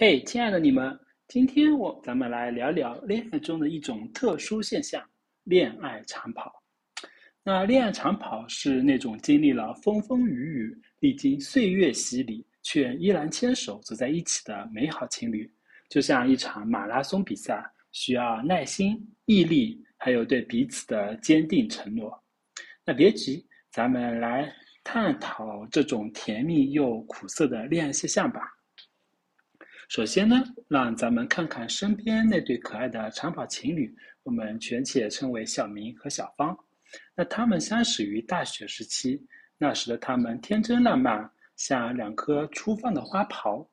嘿，亲爱的你们，今天我咱们来聊聊恋爱中的一种特殊现象——恋爱长跑。那恋爱长跑是那种经历了风风雨雨、历经岁月洗礼，却依然牵手走在一起的美好情侣，就像一场马拉松比赛，需要耐心、毅力，还有对彼此的坚定承诺。那别急，咱们来探讨这种甜蜜又苦涩的恋爱现象吧。首先呢，让咱们看看身边那对可爱的长跑情侣，我们全且称为小明和小芳。那他们相识于大学时期，那时的他们天真烂漫，像两颗初放的花苞。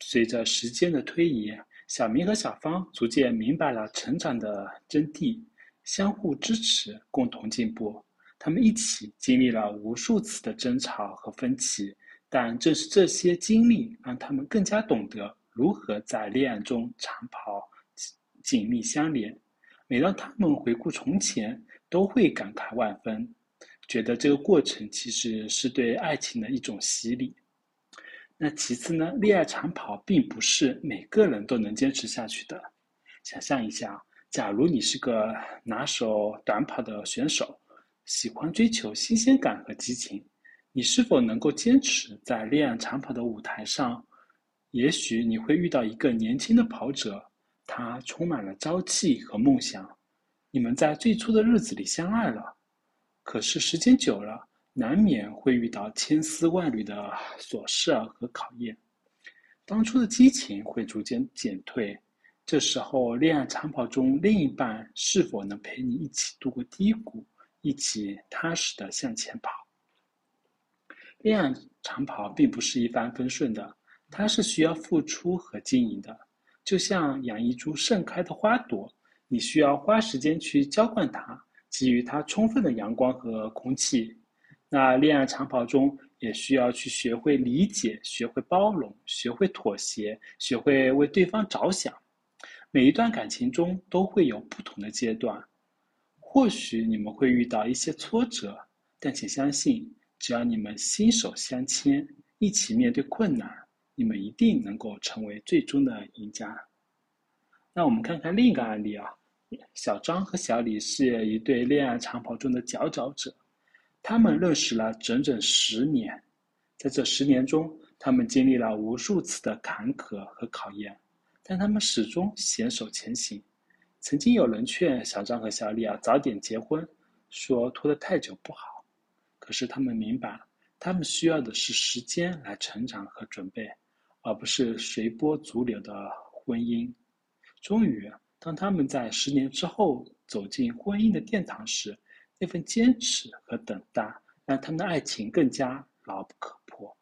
随着时间的推移，小明和小芳逐渐明白了成长的真谛，相互支持，共同进步。他们一起经历了无数次的争吵和分歧，但正是这些经历，让他们更加懂得。如何在恋爱中长跑、紧密相连？每当他们回顾从前，都会感慨万分，觉得这个过程其实是对爱情的一种洗礼。那其次呢？恋爱长跑并不是每个人都能坚持下去的。想象一下，假如你是个拿手短跑的选手，喜欢追求新鲜感和激情，你是否能够坚持在恋爱长跑的舞台上？也许你会遇到一个年轻的跑者，他充满了朝气和梦想。你们在最初的日子里相爱了，可是时间久了，难免会遇到千丝万缕的琐事和考验。当初的激情会逐渐减退，这时候恋爱长跑中另一半是否能陪你一起度过低谷，一起踏实的向前跑？恋爱长跑并不是一帆风顺的。它是需要付出和经营的，就像养一株盛开的花朵，你需要花时间去浇灌它，给予它充分的阳光和空气。那恋爱长跑中也需要去学会理解，学会包容，学会妥协，学会为对方着想。每一段感情中都会有不同的阶段，或许你们会遇到一些挫折，但请相信，只要你们心手相牵，一起面对困难。你们一定能够成为最终的赢家。那我们看看另一个案例啊，小张和小李是一对恋爱长跑中的佼佼者，他们认识了整整十年，在这十年中，他们经历了无数次的坎坷和考验，但他们始终携手前行。曾经有人劝小张和小李啊早点结婚，说拖得太久不好，可是他们明白，他们需要的是时间来成长和准备。而不是随波逐流的婚姻。终于，当他们在十年之后走进婚姻的殿堂时，那份坚持和等待让他们的爱情更加牢不可破。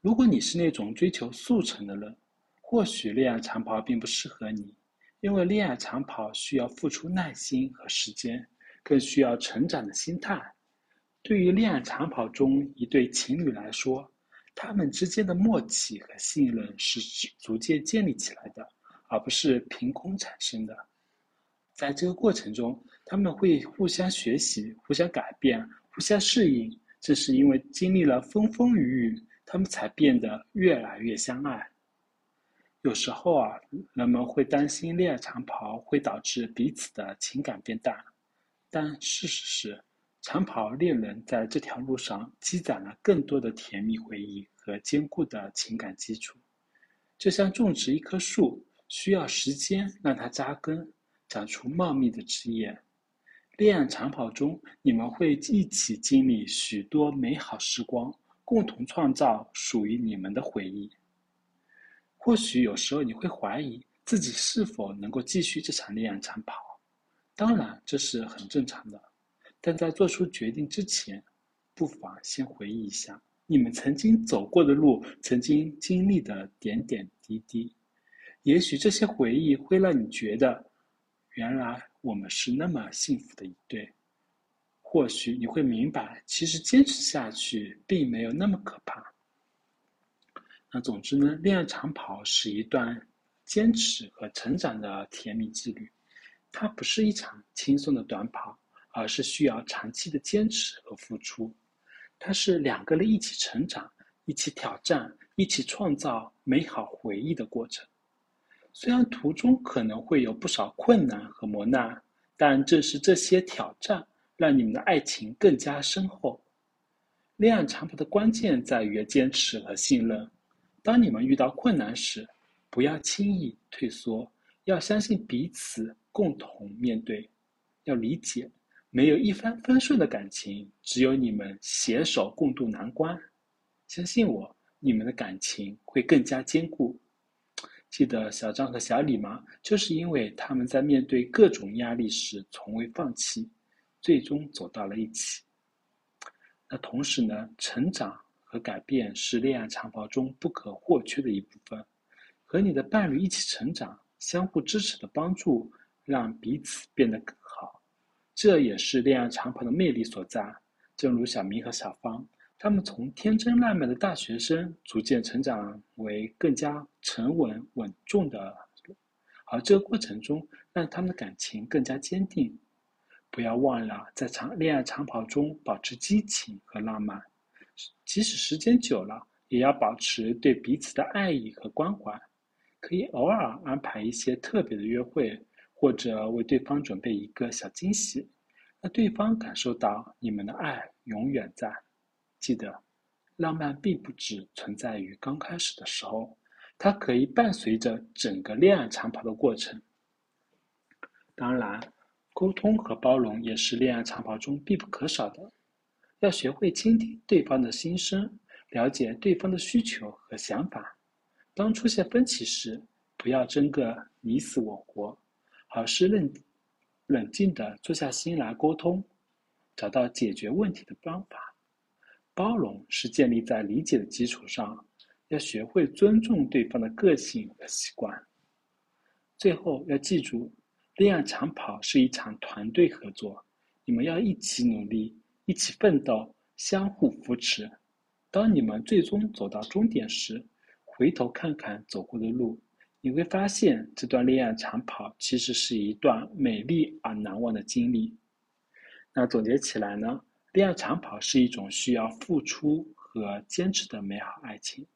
如果你是那种追求速成的人，或许恋爱长跑并不适合你，因为恋爱长跑需要付出耐心和时间，更需要成长的心态。对于恋爱长跑中一对情侣来说，他们之间的默契和信任是逐渐建立起来的，而不是凭空产生的。在这个过程中，他们会互相学习、互相改变、互相适应。正是因为经历了风风雨雨，他们才变得越来越相爱。有时候啊，人们会担心恋爱长跑会导致彼此的情感变淡，但事实是。长跑恋人在这条路上积攒了更多的甜蜜回忆和坚固的情感基础，就像种植一棵树，需要时间让它扎根，长出茂密的枝叶。恋爱长跑中，你们会一起经历许多美好时光，共同创造属于你们的回忆。或许有时候你会怀疑自己是否能够继续这场恋爱长跑，当然这是很正常的。但在做出决定之前，不妨先回忆一下你们曾经走过的路，曾经经历的点点滴滴。也许这些回忆会让你觉得，原来我们是那么幸福的一对。或许你会明白，其实坚持下去并没有那么可怕。那总之呢，恋爱长跑是一段坚持和成长的甜蜜之旅，它不是一场轻松的短跑。而是需要长期的坚持和付出，它是两个人一起成长、一起挑战、一起创造美好回忆的过程。虽然途中可能会有不少困难和磨难，但正是这些挑战，让你们的爱情更加深厚。恋爱长跑的关键在于坚持和信任。当你们遇到困难时，不要轻易退缩，要相信彼此，共同面对。要理解，没有一帆风顺的感情，只有你们携手共度难关。相信我，你们的感情会更加坚固。记得小张和小李吗？就是因为他们在面对各种压力时从未放弃，最终走到了一起。那同时呢，成长和改变是恋爱长跑中不可或缺的一部分。和你的伴侣一起成长，相互支持的帮助，让彼此变得更。这也是恋爱长跑的魅力所在。正如小明和小芳。他们从天真烂漫的大学生，逐渐成长为更加沉稳稳重的，而这个过程中，让他们的感情更加坚定。不要忘了，在长恋爱长跑中保持激情和浪漫，即使时间久了，也要保持对彼此的爱意和关怀。可以偶尔安排一些特别的约会，或者为对方准备一个小惊喜，让对方感受到你们的爱永远在。记得，浪漫并不只存在于刚开始的时候，它可以伴随着整个恋爱长跑的过程。当然，沟通和包容也是恋爱长跑中必不可少的。要学会倾听对方的心声，了解对方的需求和想法。当出现分歧时，不要争个你死我活，而是冷冷静的坐下心来沟通，找到解决问题的方法。包容是建立在理解的基础上，要学会尊重对方的个性和习惯。最后要记住，恋爱长跑是一场团队合作，你们要一起努力，一起奋斗，相互扶持。当你们最终走到终点时，回头看看走过的路，你会发现这段恋爱长跑其实是一段美丽而难忘的经历。那总结起来呢？恋爱长跑是一种需要付出和坚持的美好爱情，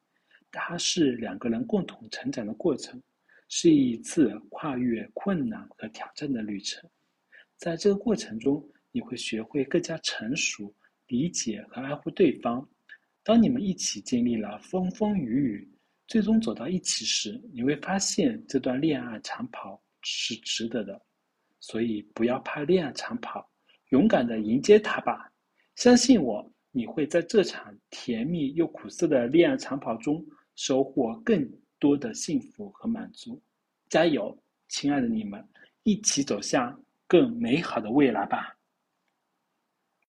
它是两个人共同成长的过程，是一次跨越困难和挑战的旅程。在这个过程中，你会学会更加成熟、理解和爱护对方。当你们一起经历了风风雨雨，最终走到一起时，你会发现这段恋爱长跑是值得的。所以，不要怕恋爱长跑，勇敢的迎接它吧。相信我，你会在这场甜蜜又苦涩的恋爱长跑中收获更多的幸福和满足。加油，亲爱的你们，一起走向更美好的未来吧！